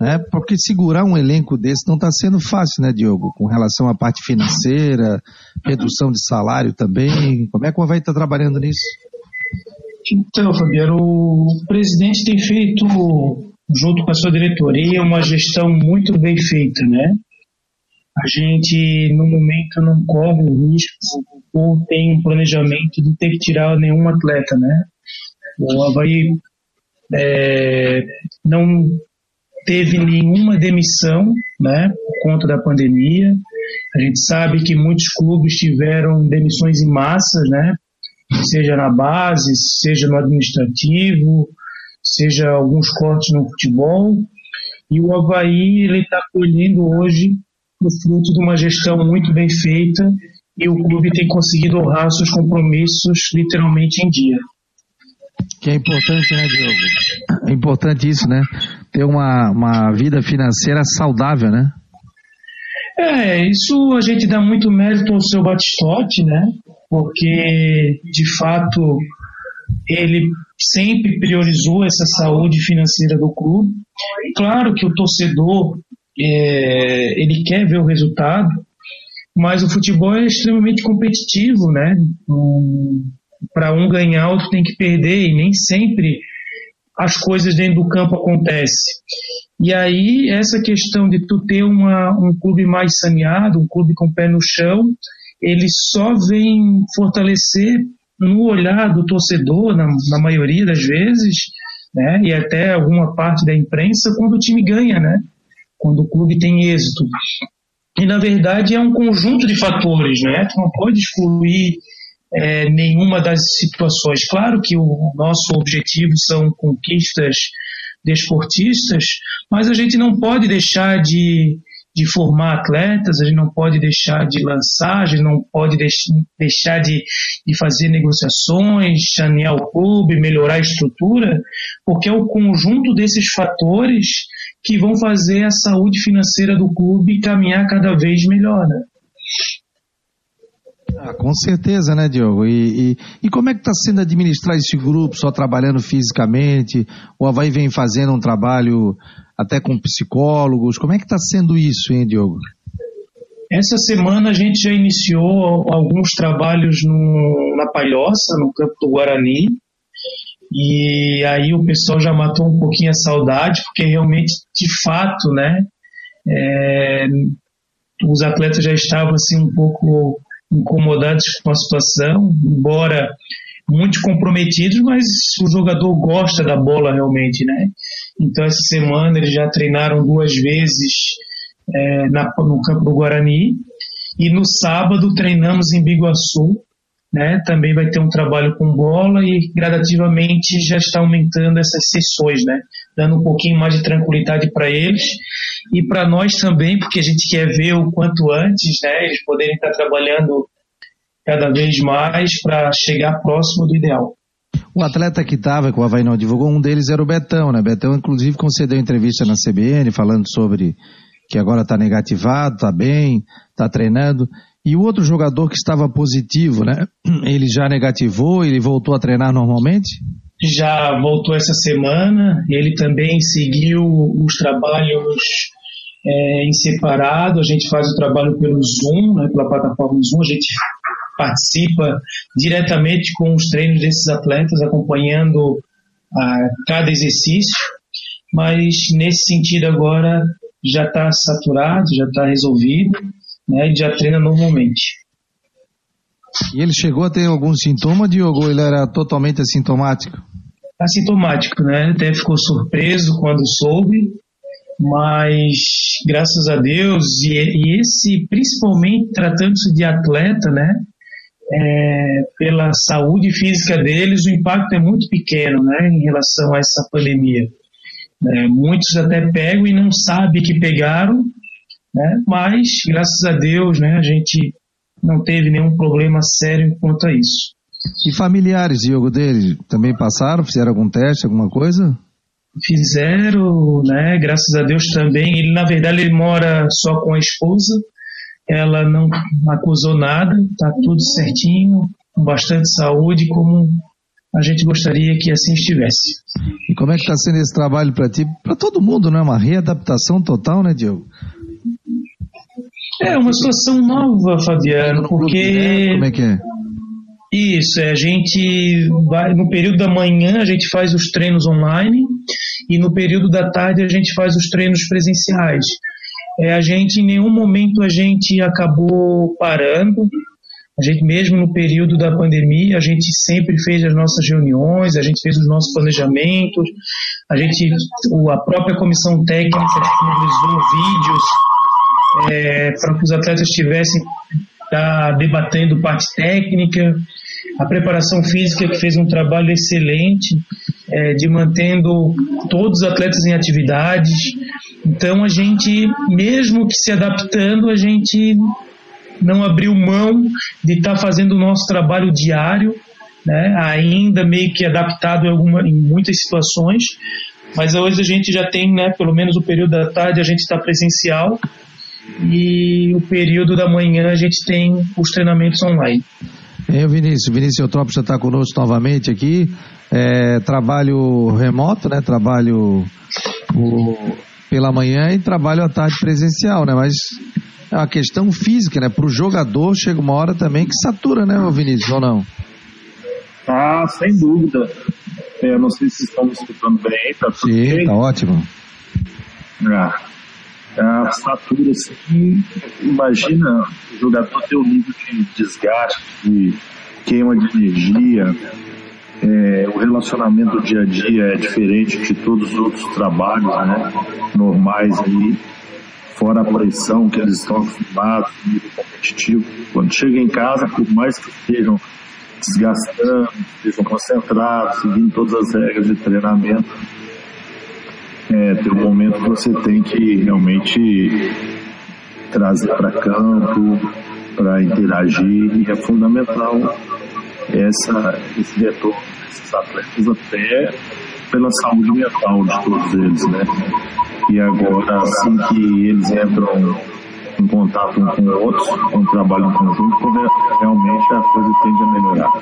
né? Porque segurar um elenco desse não está sendo fácil, né, Diogo? Com relação à parte financeira, redução de salário também. Como é que o Havaí está trabalhando nisso?
Então, Fabiano, o presidente tem feito, junto com a sua diretoria, uma gestão muito bem feita, né? A gente no momento não corre o risco ou tem um planejamento de ter que tirar nenhum atleta, né? O Havaí é, não teve nenhuma demissão, né, por conta da pandemia. A gente sabe que muitos clubes tiveram demissões em massa, né, seja na base, seja no administrativo, seja alguns cortes no futebol. E o Havaí ele está colhendo hoje fruto de uma gestão muito bem feita e o clube tem conseguido honrar seus compromissos literalmente em dia.
Que é importante, né, Diogo? É importante isso, né? Ter uma, uma vida financeira saudável, né?
É, isso a gente dá muito mérito ao seu Batistotti, né? Porque, de fato, ele sempre priorizou essa saúde financeira do clube. Claro que o torcedor é, ele quer ver o resultado, mas o futebol é extremamente competitivo, né? Um, Para um ganhar, outro tem que perder, e nem sempre as coisas dentro do campo acontecem. E aí, essa questão de tu ter uma, um clube mais saneado, um clube com o pé no chão, ele só vem fortalecer no olhar do torcedor, na, na maioria das vezes, né? e até alguma parte da imprensa, quando o time ganha, né? Quando o clube tem êxito. E, na verdade, é um conjunto de fatores, né? Tu não pode excluir é, nenhuma das situações. Claro que o nosso objetivo são conquistas desportistas, mas a gente não pode deixar de, de formar atletas, a gente não pode deixar de lançar, a gente não pode deixar de, de fazer negociações, sanear o clube, melhorar a estrutura, porque é o conjunto desses fatores que vão fazer a saúde financeira do clube caminhar cada vez melhor, né?
Ah, com certeza, né, Diogo? E, e, e como é que está sendo administrar esse grupo, só trabalhando fisicamente? O Havaí vem fazendo um trabalho até com psicólogos. Como é que está sendo isso, hein, Diogo?
Essa semana a gente já iniciou alguns trabalhos no, na Palhoça, no campo do Guarani, e aí o pessoal já matou um pouquinho a saudade, porque realmente, de fato, né, é, os atletas já estavam assim um pouco incomodados com a situação, embora muito comprometidos, mas o jogador gosta da bola realmente, né? Então essa semana eles já treinaram duas vezes é, na, no campo do Guarani e no sábado treinamos em Biguaçu né? Também vai ter um trabalho com bola e gradativamente já está aumentando essas sessões, né? Dando um pouquinho mais de tranquilidade para eles e para nós também, porque a gente quer ver o quanto antes, né? Eles poderem estar trabalhando cada vez mais para chegar próximo do ideal.
O atleta que estava, com o Havaí não divulgou, um deles era o Betão, né? Betão, inclusive, concedeu entrevista na CBN falando sobre que agora está negativado, está bem, está treinando. E o outro jogador que estava positivo, né? Ele já negativou, ele voltou a treinar normalmente?
Já voltou essa semana. Ele também seguiu os trabalhos é, em separado. A gente faz o trabalho pelo Zoom, né, pela plataforma Zoom. A gente participa diretamente com os treinos desses atletas, acompanhando a cada exercício. Mas nesse sentido agora já está saturado, já está resolvido, né, e já treina normalmente.
E ele chegou a ter algum sintoma, Diogo, ou ele era totalmente assintomático?
Assintomático, né? Até ficou surpreso quando soube, mas graças a Deus, e, e esse, principalmente tratando-se de atleta, né? É, pela saúde física deles, o impacto é muito pequeno, né? Em relação a essa pandemia. É, muitos até pegam e não sabem que pegaram, né? Mas, graças a Deus, né? A gente não teve nenhum problema sério quanto a isso.
E familiares, Diogo, dele, também passaram? Fizeram algum teste, alguma coisa?
Fizeram, né? Graças a Deus também. Ele, na verdade, ele mora só com a esposa. Ela não acusou nada, tá tudo certinho, com bastante saúde, como a gente gostaria que assim estivesse.
E como é que está sendo esse trabalho para ti? Para todo mundo, não é uma readaptação total, né, Diogo?
É uma situação nova, Fabiano, porque.
Como é que é?
Isso, é, a gente vai no período da manhã a gente faz os treinos online e no período da tarde a gente faz os treinos presenciais. É, a gente em nenhum momento a gente acabou parando. A gente mesmo no período da pandemia a gente sempre fez as nossas reuniões, a gente fez os nossos planejamentos, a gente a própria comissão técnica disponibilizou vídeos é, para que os atletas estivessem tá, debatendo parte técnica, a preparação física que fez um trabalho excelente é, de mantendo todos os atletas em atividades. Então a gente, mesmo que se adaptando, a gente não abriu mão de estar tá fazendo o nosso trabalho diário, né, ainda meio que adaptado em, alguma, em muitas situações, mas hoje a gente já tem, né, pelo menos o período da tarde a gente está presencial e o período da manhã a gente tem os treinamentos online.
É, Vinícius, Vinícius Eutrópio já está conosco novamente aqui. É, trabalho remoto, né? Trabalho o, pela manhã e trabalho à tarde presencial, né? Mas é uma questão física, né? Para o jogador chega uma hora também que satura, né, Vinícius, ou não?
Ah, sem dúvida. É, não sei se estão me escutando bem, tá
tudo Sim, bem? tá ótimo.
Ah, a satura, assim, imagina o jogador ter um nível de desgaste, de queima de energia, é, o relacionamento do dia a dia é diferente de todos os outros trabalhos né, normais aí, fora a pressão que eles estão acostumados, nível competitivo. Quando chega em casa, por mais que estejam desgastando, estejam concentrados, seguindo todas as regras de treinamento, é, tem um momento que você tem que realmente trazer para campo, para interagir, e é fundamental essa, esse retorno desses atletas até pela saúde mental de todos eles, né? E agora, assim que eles entram em contato um com o outro, um trabalho em conjunto, realmente a coisa tende a melhorar.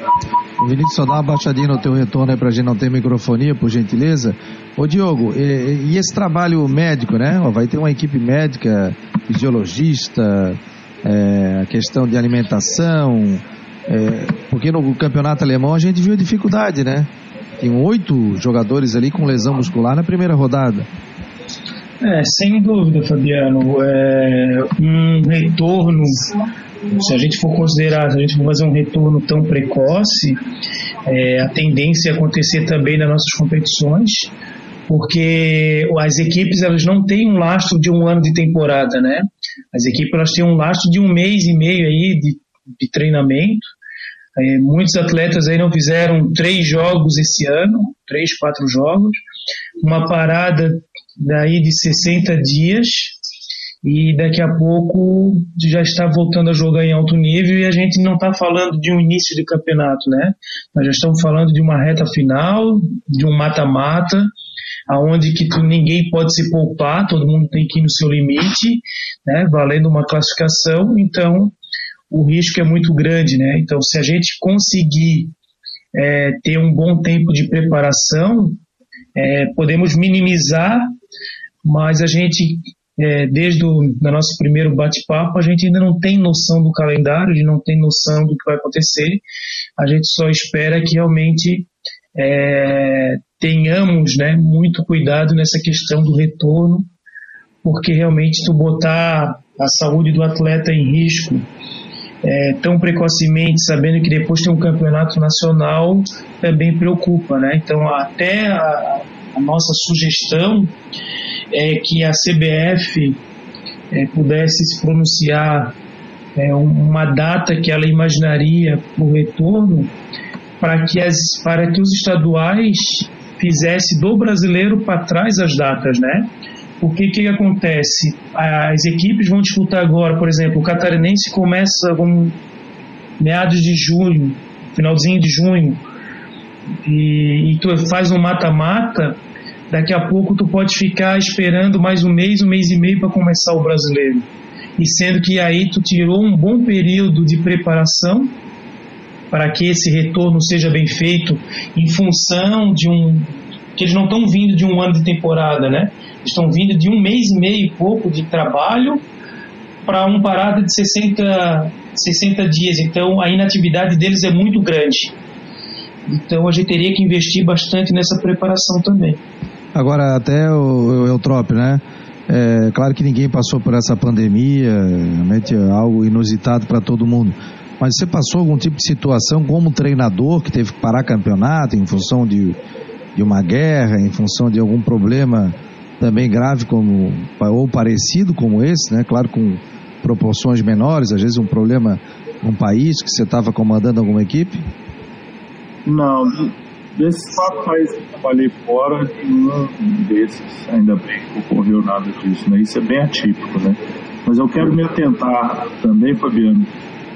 Vinícius, só dá uma baixadinha no teu retorno aí pra gente não ter microfonia, por gentileza. Ô Diogo, e, e esse trabalho médico, né? Vai ter uma equipe médica, fisiologista, é, a questão de alimentação, é, porque no campeonato alemão a gente viu a dificuldade, né? Tem oito jogadores ali com lesão muscular na primeira rodada.
É, sem dúvida, Fabiano. É, um retorno, se a gente for considerar, se a gente for fazer um retorno tão precoce, é, a tendência é acontecer também nas nossas competições, porque as equipes elas não têm um lastro de um ano de temporada, né? As equipes elas têm um lastro de um mês e meio aí de, de treinamento. É, muitos atletas aí não fizeram três jogos esse ano, três, quatro jogos, uma parada daí de 60 dias e daqui a pouco já está voltando a jogar em alto nível e a gente não está falando de um início de campeonato, né? Nós já estamos falando de uma reta final, de um mata-mata, aonde que tu, ninguém pode se poupar, todo mundo tem que ir no seu limite, né? Valendo uma classificação, então o risco é muito grande, né? Então se a gente conseguir é, ter um bom tempo de preparação, é, podemos minimizar mas a gente, é, desde o do nosso primeiro bate-papo, a gente ainda não tem noção do calendário, a gente não tem noção do que vai acontecer, a gente só espera que realmente é, tenhamos né, muito cuidado nessa questão do retorno, porque realmente tu botar a saúde do atleta em risco é, tão precocemente, sabendo que depois tem um campeonato nacional, também preocupa, né? Então, até a, a nossa sugestão é que a CBF é, pudesse se pronunciar é, uma data que ela imaginaria o retorno, para que, as, para que os estaduais fizesse do brasileiro para trás as datas, né? O que, que acontece? As equipes vão disputar agora, por exemplo, o catarinense começa com meados de junho, finalzinho de junho, e, e tu faz um mata-mata, daqui a pouco tu pode ficar esperando mais um mês, um mês e meio para começar o brasileiro. E sendo que aí tu tirou um bom período de preparação para que esse retorno seja bem feito em função de um que eles não estão vindo de um ano de temporada, né? Estão vindo de um mês e meio e pouco de trabalho para um parada de 60, 60 dias. Então a inatividade deles é muito grande. Então a gente teria que investir bastante nessa preparação também.
Agora, até o, o né? É claro que ninguém passou por essa pandemia, realmente é algo inusitado para todo mundo. Mas você passou algum tipo de situação como treinador que teve que parar campeonato em função de, de uma guerra, em função de algum problema também grave como ou parecido como esse, né? Claro com proporções menores, às vezes um problema num país que você estava comandando alguma equipe?
Não, desses quatro países que trabalhei fora, nenhum desses, ainda bem ocorreu nada disso, né? Isso é bem atípico, né? Mas eu quero me atentar também, Fabiano,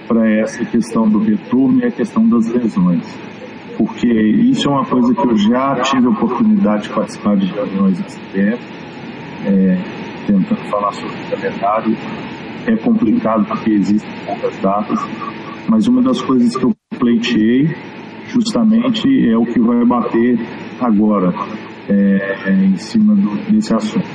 para essa questão do retorno e a questão das lesões. Porque isso é uma coisa que eu já tive a oportunidade de participar de reuniões da CBF, é, tentando falar sobre o calendário. É complicado porque existem poucas datas, mas uma das coisas que eu pleiteei justamente é o que vai bater agora é, em cima do, desse assunto.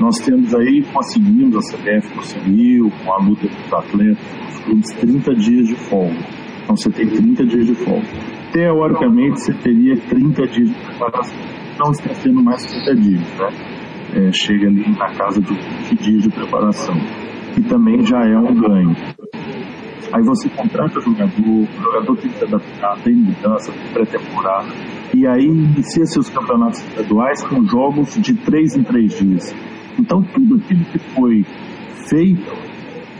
Nós temos aí, conseguimos, a CBF conseguiu, com a luta dos atletas, clubes 30 dias de folga. Então você tem 30 dias de folga. Teoricamente você teria 30 dias de preparação. Não está sendo mais 30 dias, né? É, chega ali na casa de 20 dias de preparação, que também já é um ganho. Aí você contrata o jogador, o jogador tem que se adaptar, tem mudança, tem pré-temporada, e aí inicia seus campeonatos estaduais com jogos de 3 em 3 dias. Então tudo aquilo que foi feito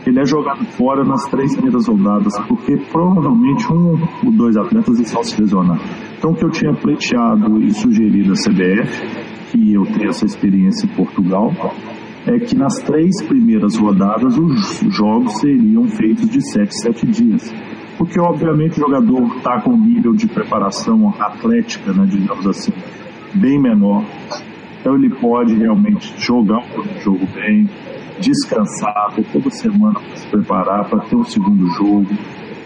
ele é jogado fora nas três primeiras rodadas, porque provavelmente um ou dois atletas estão se lesionar. Então, o que eu tinha pleiteado e sugerido à CBF, que eu tenho essa experiência em Portugal, é que nas três primeiras rodadas os jogos seriam feitos de sete, sete dias. Porque, obviamente, o jogador está com um nível de preparação atlética, né, digamos assim, bem menor. Então, ele pode realmente jogar um jogo bem, descansar, ter toda semana para se preparar para ter o segundo jogo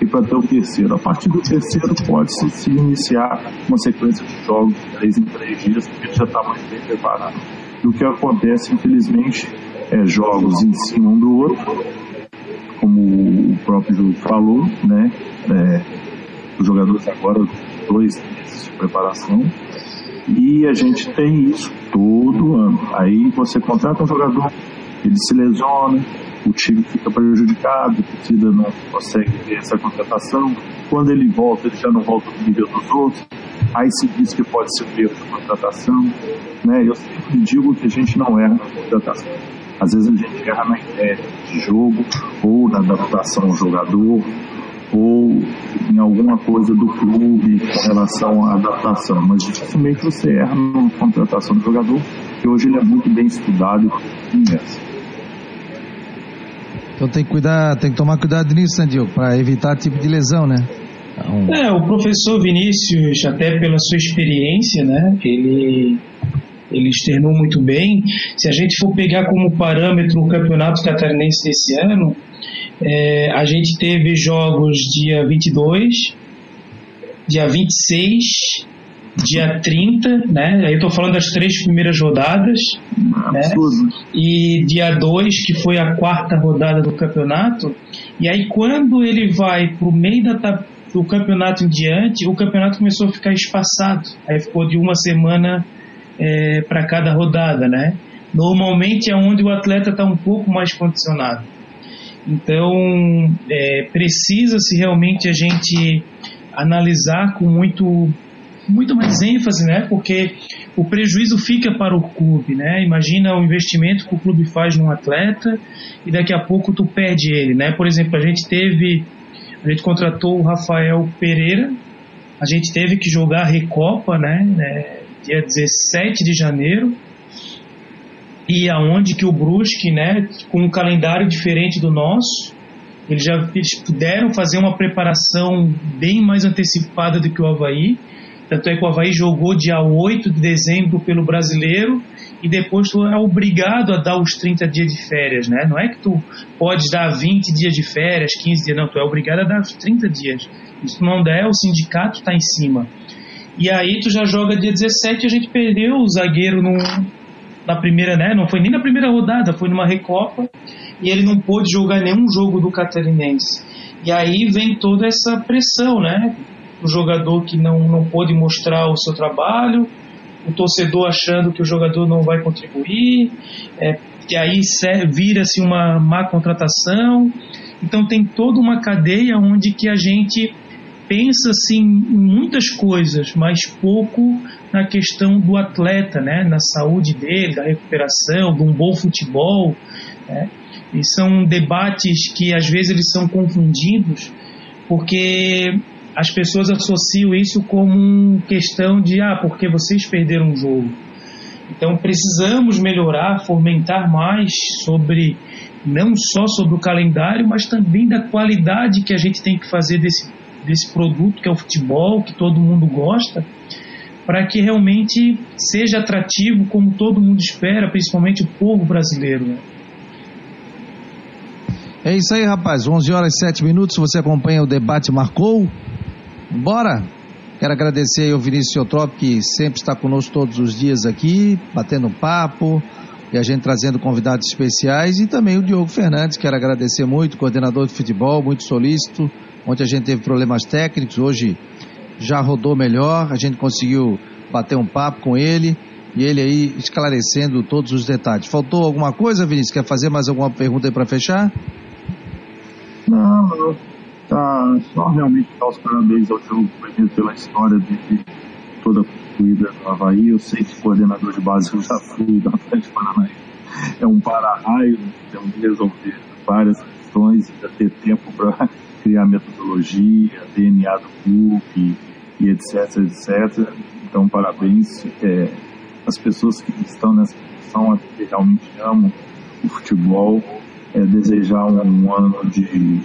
e para ter o terceiro. A partir do terceiro pode-se se iniciar uma sequência de jogos de três em três dias, porque ele já está mais bem preparado. E o que acontece, infelizmente, é jogos em cima um do outro, como o próprio jogo falou, né? É, os jogadores agora dois meses de preparação e a gente tem isso todo ano. Aí você contrata um jogador ele se lesiona, o time fica prejudicado, a torcida não consegue ter essa contratação. Quando ele volta, ele já não volta no nível dos outros. Aí se diz que pode ser um erro de contratação. Né? Eu sempre digo que a gente não erra na contratação. Às vezes a gente erra na ideia de jogo, ou na adaptação ao jogador, ou em alguma coisa do clube com relação à adaptação. Mas dificilmente você erra na contratação do jogador, que hoje ele é muito bem estudado e conhece.
Então tem que cuidar, tem que tomar cuidado nisso, né, Diogo, para evitar tipo de lesão, né?
Então... É, o professor Vinícius, até pela sua experiência, né, ele ele externou muito bem. Se a gente for pegar como parâmetro o campeonato catarinense desse ano, é, a gente teve jogos dia 22, dia 26 dia 30, né? Aí eu tô falando das três primeiras rodadas, né? E dia 2, que foi a quarta rodada do campeonato. E aí quando ele vai pro meio da do campeonato em diante, o campeonato começou a ficar espaçado. Aí ficou de uma semana é, para cada rodada, né? normalmente é onde o atleta está um pouco mais condicionado. Então, é, precisa-se realmente a gente analisar com muito, muito mais ênfase, né? Porque o prejuízo fica para o clube, né? Imagina o investimento que o clube faz num atleta e daqui a pouco tu perde ele, né? Por exemplo, a gente teve, a gente contratou o Rafael Pereira, a gente teve que jogar a Recopa, né? né dia 17 de janeiro, e aonde que o Brusque, né, com um calendário diferente do nosso, eles já eles puderam fazer uma preparação bem mais antecipada do que o Havaí. Tanto é que o Havaí jogou dia 8 de dezembro pelo brasileiro e depois tu é obrigado a dar os 30 dias de férias, né? Não é que tu pode dar 20 dias de férias, 15 dias, não, tu é obrigado a dar os 30 dias. Se não der, o sindicato está em cima. E aí tu já joga dia 17 e a gente perdeu o zagueiro no, na primeira, né? Não foi nem na primeira rodada, foi numa recopa e ele não pôde jogar nenhum jogo do Catarinense. E aí vem toda essa pressão, né? O jogador que não, não pôde mostrar o seu trabalho, o torcedor achando que o jogador não vai contribuir, é, que aí vira-se uma má contratação. Então tem toda uma cadeia onde que a gente pensa assim em muitas coisas, mas pouco na questão do atleta, né, na saúde dele, da recuperação, de um bom futebol. Né? E são debates que às vezes eles são confundidos, porque as pessoas associam isso como questão de ah, porque vocês perderam o jogo. Então precisamos melhorar, fomentar mais sobre não só sobre o calendário, mas também da qualidade que a gente tem que fazer desse desse produto que é o futebol, que todo mundo gosta, para que realmente seja atrativo como todo mundo espera, principalmente o povo brasileiro. Né?
É isso aí, rapaz. 11 horas e 7 minutos. Você acompanha o debate Marcou? Bora! Quero agradecer ao Vinícius Eutrop, que sempre está conosco todos os dias aqui, batendo papo, e a gente trazendo convidados especiais, e também o Diogo Fernandes, quero agradecer muito, coordenador de futebol, muito solícito, Ontem a gente teve problemas técnicos, hoje já rodou melhor, a gente conseguiu bater um papo com ele e ele aí esclarecendo todos os detalhes. Faltou alguma coisa, Vinícius? Quer fazer mais alguma pergunta aí para fechar?
Não, não. Tá, só realmente dar os parabéns ao jogo pela história de, de toda a corrida do Havaí. Eu sei que coordenador de base eu já fui do Atlético Paranaense. É um para-raio, temos que resolver várias questões, ainda ter tempo para criar metodologia, DNA do clube e etc, etc. Então, parabéns é, às pessoas que estão nessa posição, realmente amam o futebol, é, desejar um ano de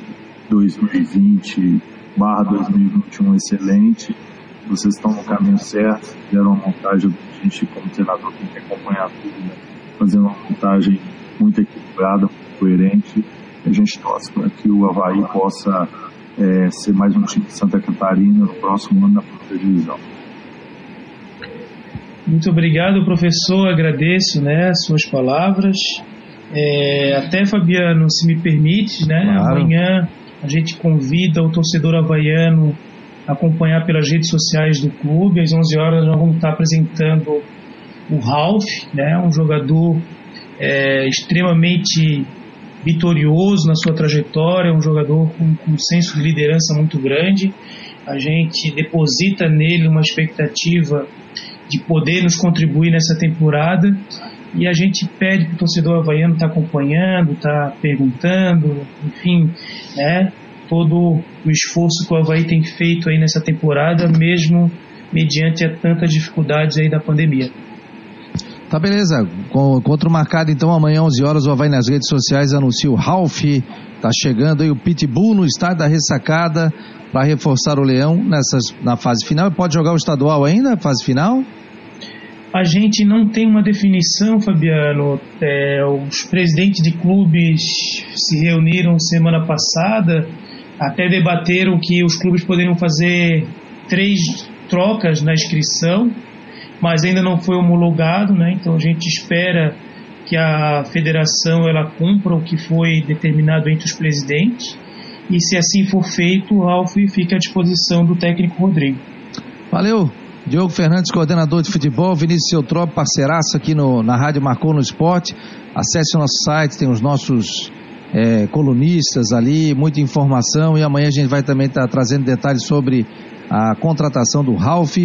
2020 barra 2021 excelente. Vocês estão no caminho certo, fizeram uma montagem, a gente como treinador tem que acompanhar tudo, né? fazendo uma montagem muito equilibrada, coerente a gente torce para que o Havaí possa é, ser mais um time de Santa Catarina no próximo ano na primeira divisão.
Muito obrigado, professor. Agradeço né, as suas palavras. É, até, Fabiano, se me permite, né, claro. amanhã a gente convida o torcedor havaiano a acompanhar pelas redes sociais do clube. Às 11 horas nós vamos estar apresentando o Ralph, né, um jogador é, extremamente vitorioso na sua trajetória, um jogador com, com um senso de liderança muito grande. A gente deposita nele uma expectativa de poder nos contribuir nessa temporada e a gente pede para o torcedor havaiano estar tá acompanhando, estar tá perguntando, enfim, né, todo o esforço que o Havaí tem feito aí nessa temporada, mesmo mediante a tantas dificuldades aí da pandemia.
Tá beleza. Encontro marcado então amanhã 11 horas. O Havaí nas redes sociais anuncia o Ralph. Tá chegando aí o Pitbull no estádio da ressacada para reforçar o Leão nessas, na fase final. Pode jogar o estadual ainda, fase final?
A gente não tem uma definição, Fabiano. É, os presidentes de clubes se reuniram semana passada, até debateram que os clubes poderiam fazer três trocas na inscrição mas ainda não foi homologado, né? Então a gente espera que a federação ela cumpra o que foi determinado entre os presidentes e se assim for feito, o Ralf fica à disposição do técnico Rodrigo.
Valeu. Diogo Fernandes, coordenador de futebol, Vinícius Eutrop, parceiraço aqui no, na Rádio Marcou no Esporte. Acesse o nosso site, tem os nossos é, colunistas ali, muita informação e amanhã a gente vai também estar tá trazendo detalhes sobre a contratação do Ralph,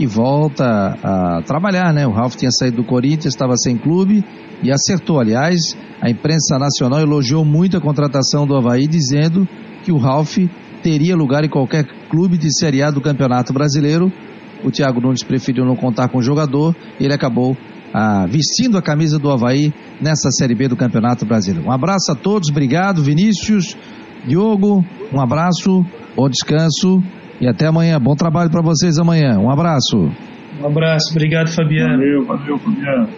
que volta a trabalhar, né? O Ralph tinha saído do Corinthians, estava sem clube e acertou. Aliás, a imprensa nacional elogiou muito a contratação do Havaí, dizendo que o Ralph teria lugar em qualquer clube de Série A do Campeonato Brasileiro. O Thiago Nunes preferiu não contar com o jogador, ele acabou ah, vestindo a camisa do Havaí nessa Série B do Campeonato Brasileiro. Um abraço a todos, obrigado, Vinícius, Diogo, um abraço, bom descanso e até amanhã. Bom trabalho para vocês amanhã. Um abraço.
Um abraço, obrigado, Fabiano.
Valeu, valeu, Fabiano.